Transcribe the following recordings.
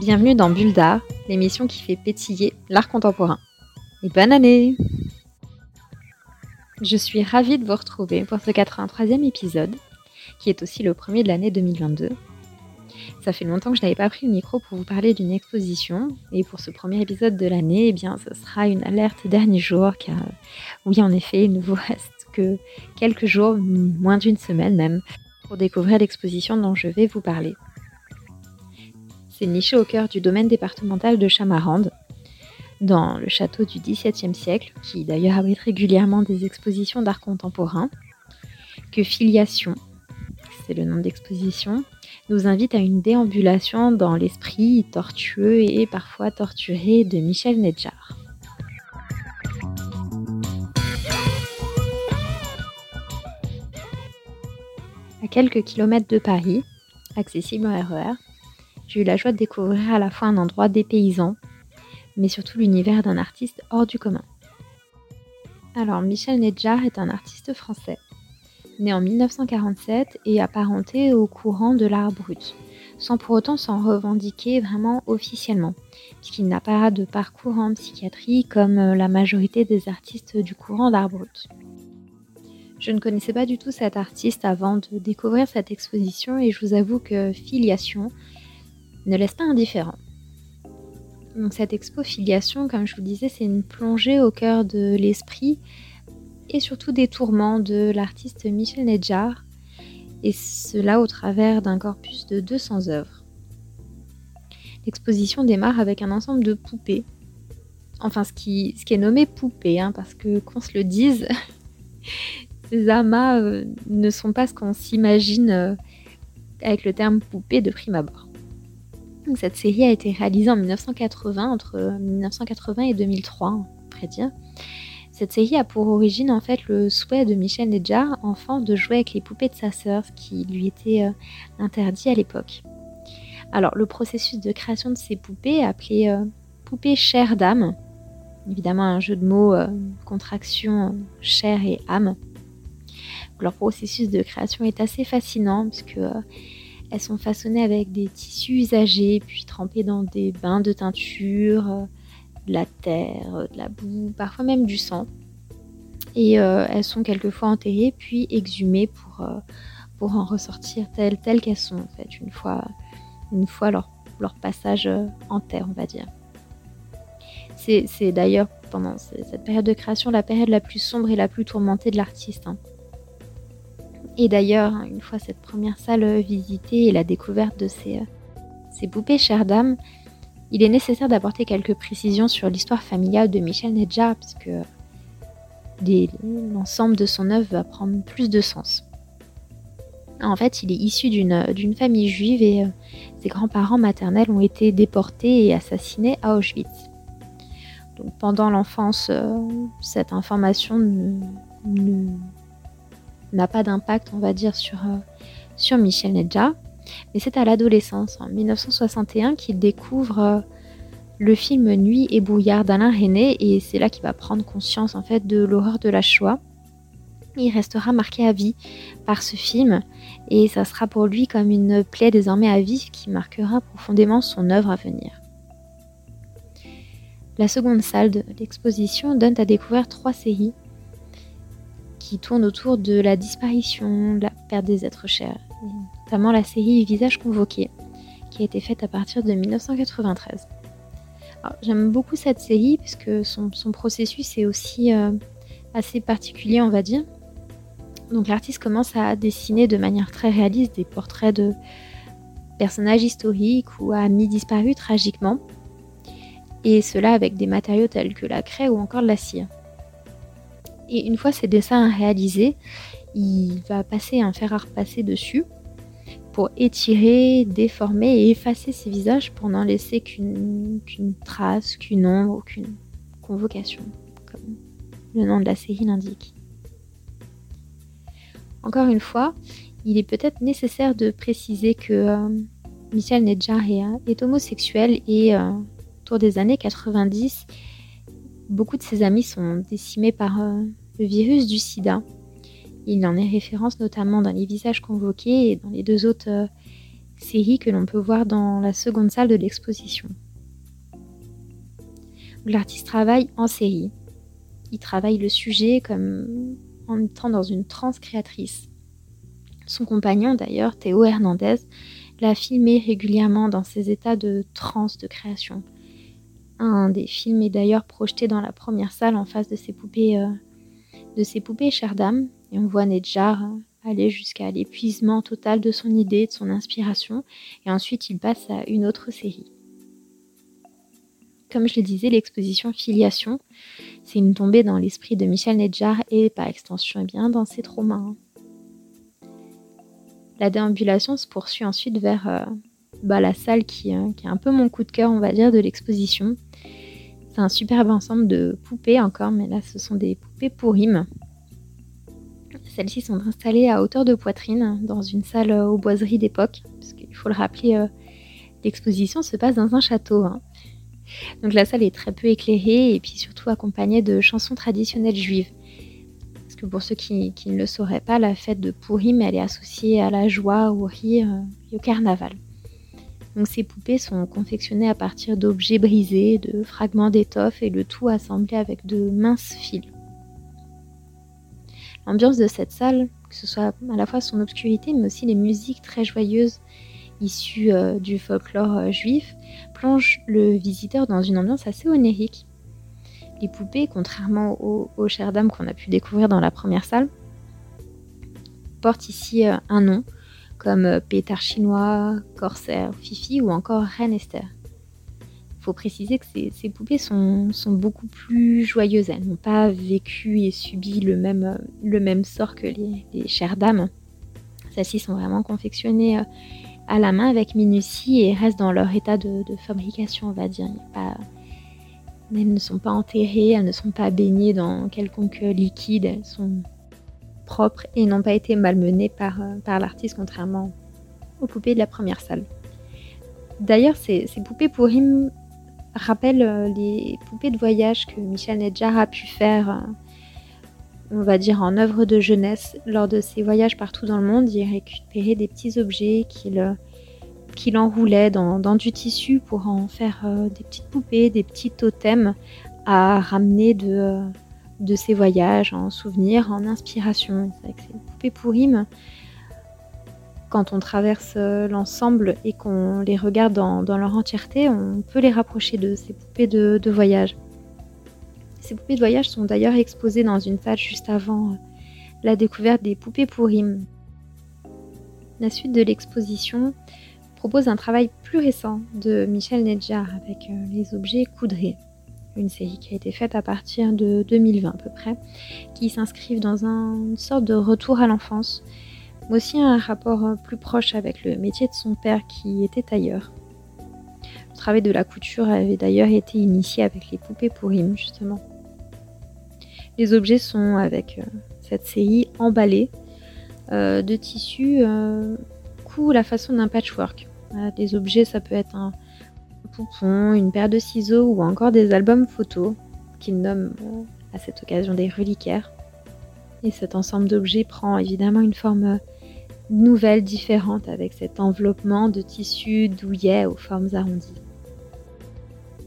Bienvenue dans Bulle d'Art, l'émission qui fait pétiller l'art contemporain. Et bonne année Je suis ravie de vous retrouver pour ce 83e épisode, qui est aussi le premier de l'année 2022. Ça fait longtemps que je n'avais pas pris le micro pour vous parler d'une exposition, et pour ce premier épisode de l'année, eh bien, ce sera une alerte dernier jour, car oui, en effet, il ne vous reste que quelques jours, moins d'une semaine même, pour découvrir l'exposition dont je vais vous parler. C'est niché au cœur du domaine départemental de Chamarande, dans le château du XVIIe siècle, qui d'ailleurs abrite régulièrement des expositions d'art contemporain, que Filiation, c'est le nom d'exposition, nous invite à une déambulation dans l'esprit tortueux et parfois torturé de Michel Nedjar. À quelques kilomètres de Paris, accessible en RER, j'ai eu la joie de découvrir à la fois un endroit dépaysant, mais surtout l'univers d'un artiste hors du commun. Alors, Michel Nedjar est un artiste français, né en 1947 et apparenté au courant de l'art brut, sans pour autant s'en revendiquer vraiment officiellement, puisqu'il n'a pas de parcours en psychiatrie comme la majorité des artistes du courant d'art brut. Je ne connaissais pas du tout cet artiste avant de découvrir cette exposition et je vous avoue que Filiation ne laisse pas indifférent. Cette expo filiation, comme je vous disais, c'est une plongée au cœur de l'esprit et surtout des tourments de l'artiste Michel Nedjar, et cela au travers d'un corpus de 200 œuvres. L'exposition démarre avec un ensemble de poupées, enfin ce qui, est nommé poupée, hein, parce que qu'on se le dise, ces amas euh, ne sont pas ce qu'on s'imagine euh, avec le terme poupée de prime abord. Cette série a été réalisée en 1980, entre 1980 et 2003, on pourrait dire. Cette série a pour origine en fait le souhait de Michel Nedjar, enfant, de jouer avec les poupées de sa sœur, ce qui lui était euh, interdit à l'époque. Alors le processus de création de ces poupées, appelé euh, poupées chair d'âme, évidemment un jeu de mots, euh, contraction chair et âme. Leur processus de création est assez fascinant puisque elles sont façonnées avec des tissus usagés, puis trempées dans des bains de teinture, euh, de la terre, euh, de la boue, parfois même du sang. Et euh, elles sont quelquefois enterrées, puis exhumées pour, pour en ressortir telles, qu'elles sont, en fait, une fois, une fois leur, leur passage en terre, on va dire. C'est d'ailleurs pendant cette période de création la période la plus sombre et la plus tourmentée de l'artiste. Hein. Et d'ailleurs, une fois cette première salle visitée et la découverte de ces, euh, ces poupées chères dames, il est nécessaire d'apporter quelques précisions sur l'histoire familiale de Michel Nedja, puisque l'ensemble de son œuvre va prendre plus de sens. En fait, il est issu d'une famille juive et euh, ses grands-parents maternels ont été déportés et assassinés à Auschwitz. Donc, pendant l'enfance, euh, cette information ne, n'a pas d'impact, on va dire, sur, euh, sur Michel Nedja. Mais c'est à l'adolescence, en 1961, qu'il découvre euh, le film Nuit et brouillard d'Alain René, et c'est là qu'il va prendre conscience en fait de l'horreur de la Shoah. Il restera marqué à vie par ce film, et ça sera pour lui comme une plaie désormais à vie qui marquera profondément son œuvre à venir. La seconde salle de l'exposition donne à découvrir trois séries qui tourne autour de la disparition, de la perte des êtres chers, notamment la série Visage convoqué, qui a été faite à partir de 1993. J'aime beaucoup cette série puisque son, son processus est aussi euh, assez particulier, on va dire. Donc l'artiste commence à dessiner de manière très réaliste des portraits de personnages historiques ou amis disparus tragiquement, et cela avec des matériaux tels que la craie ou encore de la cire. Et une fois ces dessins réalisés, il va passer un fer à repasser dessus pour étirer, déformer et effacer ses visages pour n'en laisser qu'une trace, qu'une ombre, qu'une convocation, comme le nom de la série l'indique. Encore une fois, il est peut-être nécessaire de préciser que euh, Michel Nedjar est, homosexuel et euh, autour des années 90, beaucoup de ses amis sont décimés par euh, le virus du sida. Il en est référence notamment dans les visages convoqués et dans les deux autres séries que l'on peut voir dans la seconde salle de l'exposition. L'artiste travaille en série. Il travaille le sujet comme en étant dans une transe créatrice. Son compagnon, d'ailleurs, Théo Hernandez, l'a filmé régulièrement dans ses états de transe de création. Un des films est d'ailleurs projeté dans la première salle en face de ses poupées, euh, de ses poupées chères dames, et on voit Nedjar aller jusqu'à l'épuisement total de son idée, de son inspiration, et ensuite il passe à une autre série. Comme je le disais, l'exposition Filiation, c'est une tombée dans l'esprit de Michel Nedjar et par extension eh bien dans ses traumas. La déambulation se poursuit ensuite vers euh, bah, la salle qui, euh, qui, est un peu mon coup de cœur, on va dire, de l'exposition. Superbe ensemble de poupées encore, mais là ce sont des poupées pour. Celles-ci sont installées à hauteur de poitrine dans une salle aux boiseries d'époque, parce qu'il faut le rappeler, euh, l'exposition se passe dans un château. Hein. Donc la salle est très peu éclairée et puis surtout accompagnée de chansons traditionnelles juives. Parce que pour ceux qui, ne le sauraient pas, la fête de Purim, elle est associée à la joie, au rire et au carnaval. Donc ces poupées sont confectionnées à partir d'objets brisés, de fragments d'étoffe et le tout assemblé avec de minces fils. L'ambiance de cette salle, que ce soit à la fois son obscurité mais aussi les musiques très joyeuses issues euh, du folklore euh, juif, plonge le visiteur dans une ambiance assez onérique. Les poupées, contrairement aux, aux chères dames qu'on a pu découvrir dans la première salle, portent ici euh, un nom, comme euh, Pétard chinois, Corsaire, Fifi ou encore Reine Esther. Il faut préciser que ces, poupées sont, beaucoup plus joyeuses. Elles n'ont pas vécu et subi le même, euh, sort que les, chères dames. Celles-ci sont vraiment confectionnées à la main avec minutie et restent dans leur état de, fabrication, on va dire. elles ne sont pas enterrées, elles ne sont pas baignées dans quelconque liquide, elles sont et n'ont pas été malmenées par, euh, par l'artiste, contrairement aux poupées de la première salle. D'ailleurs, ces, poupées pour him rappellent euh, les poupées de voyage que Michel Nedjar a pu faire, euh, on va dire en œuvre de jeunesse, lors de ses voyages partout dans le monde. Il récupérait des petits objets qu'il qu'il enroulait dans, du tissu pour en faire des petites poupées, des petits totems à ramener de, de ses voyages en souvenir, en inspiration. C'est que ces poupées pour quand on traverse euh, l'ensemble et qu'on les regarde dans, leur entièreté, on peut les rapprocher de ces poupées de, voyage. Ces poupées de voyage sont d'ailleurs exposées dans une salle juste avant la découverte des poupées pour La suite de l'exposition propose un travail plus récent de Michel Nedjar avec euh, les objets coudrés. Une série qui a été faite à partir de 2020 à peu près, qui s'inscrivent dans une sorte de retour à l'enfance, mais aussi un rapport euh, plus proche avec le métier de son père qui était tailleur. Le travail de la couture avait d'ailleurs été initié avec les poupées pour him, justement. Les objets sont, avec euh, cette série, emballés de tissus cou la façon d'un patchwork des objets, ça peut être un poupon, une paire de ciseaux ou encore des albums photos qu'il nomme euh, à cette occasion des reliquaires. Et cet ensemble d'objets prend évidemment une forme euh, nouvelle, différente, avec cet enveloppement de tissu douillet aux formes arrondies.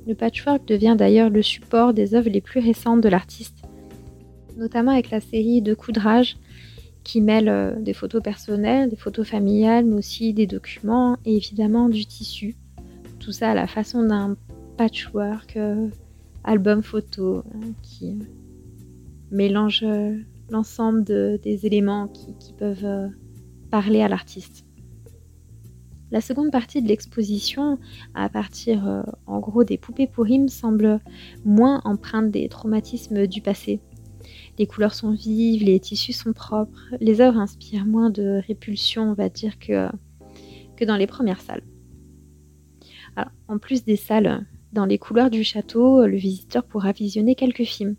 Le patchwork devient d'ailleurs le support des œuvres les plus récentes de l'artiste, notamment avec la série de coudrage qui mêle euh, des photos personnelles, des photos familiales, mais aussi des documents et évidemment du tissu. Tout ça à la façon d'un patchwork euh, album photo hein, qui euh, mélange l'ensemble des éléments qui, peuvent parler à l'artiste. La seconde partie de l'exposition, à partir en gros des poupées pour rimes, semble moins empreinte des traumatismes du passé les couleurs sont vives, les tissus sont propres, les œuvres inspirent moins de répulsion, on va dire, que, que dans les premières salles. En plus des salles, dans les couloirs du château, le visiteur pourra visionner quelques films.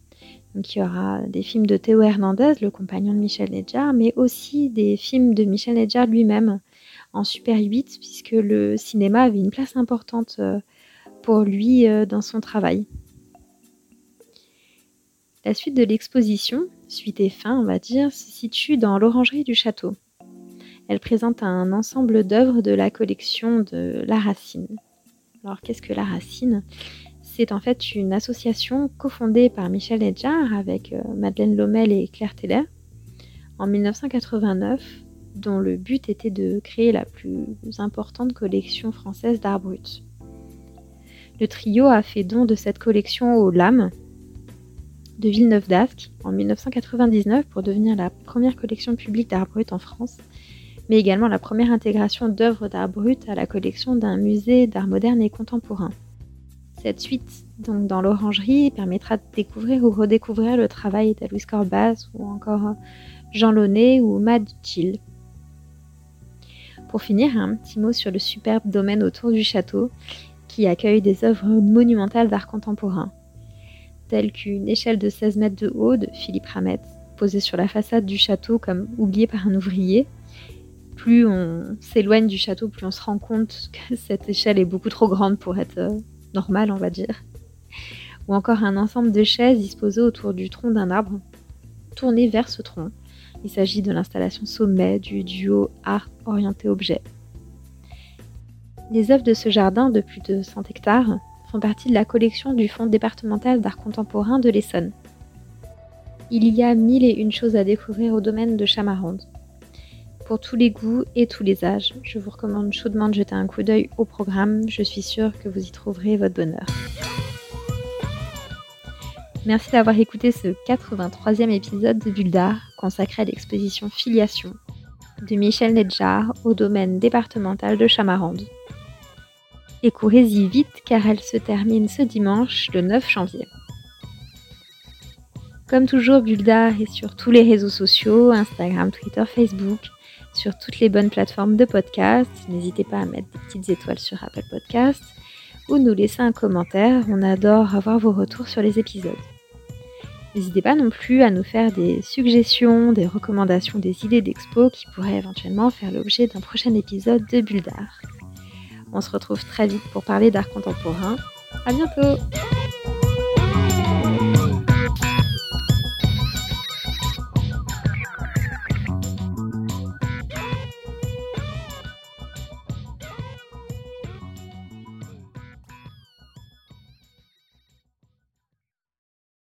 Donc il y aura des films de Théo Hernandez, le compagnon de Michel Nedjar, mais aussi des films de Michel Nedjar lui-même en Super 8, puisque le cinéma avait une place importante euh, pour lui euh, dans son travail. La suite de l'exposition, suite et fin on va dire, se situe dans l'orangerie du château. Elle présente un ensemble d'œuvres de la collection de La Racine. Alors qu'est-ce que La Racine? C'est en fait une association cofondée par Michel Edjar avec euh, Madeleine Lomel et Claire Teller en 1989, dont le but était de créer la plus importante collection française d'art brut. Le trio a fait don de cette collection au LAM de Villeneuve d'Ascq en 1999 pour devenir la première collection publique d'art brut en France, mais également la première intégration d'œuvres d'art brut à la collection d'un musée d'art moderne et contemporain. Cette suite donc dans l'orangerie permettra de découvrir ou redécouvrir le travail d'Alois Corbaz ou encore Jean Launay ou Mad Gill. Pour finir, un petit mot sur le superbe domaine autour du château qui accueille des œuvres monumentales d'art contemporain, telles qu'une échelle de 16 mètres de haut de Philippe Ramet, posée sur la façade du château comme oubliée par un ouvrier. Plus on s'éloigne du château, plus on se rend compte que cette échelle est beaucoup trop grande pour être euh, normal, on va dire. Ou encore un ensemble de chaises disposées autour du tronc d'un arbre, tourné vers ce tronc. Il s'agit de l'installation sommet du duo art orienté objet. Les œuvres de ce jardin de plus de 100 hectares font partie de la collection du Fonds départemental d'art contemporain de l'Essonne. Il y a mille et une choses à découvrir au domaine de Chamarande. Pour tous les goûts et tous les âges, je vous recommande chaudement de jeter un coup d'œil au programme. Je suis sûre que vous y trouverez votre bonheur. Merci d'avoir écouté ce 83e épisode de Bulle consacré à l'exposition Filiation de Michel Nedjar au domaine départemental de Chamarande. Et courez-y vite car elle se termine ce dimanche, le 9 janvier. Comme toujours, Bulldar est sur tous les réseaux sociaux, Instagram, Twitter, Facebook sur toutes les bonnes plateformes de podcast. N'hésitez pas à mettre des petites étoiles sur Apple Podcast ou nous laisser un commentaire. On adore avoir vos retours sur les épisodes. N'hésitez pas non plus à nous faire des suggestions, des recommandations, des idées d'expo qui pourraient éventuellement faire l'objet d'un prochain épisode de Bulle d'art. On se retrouve très vite pour parler d'art contemporain. À bientôt!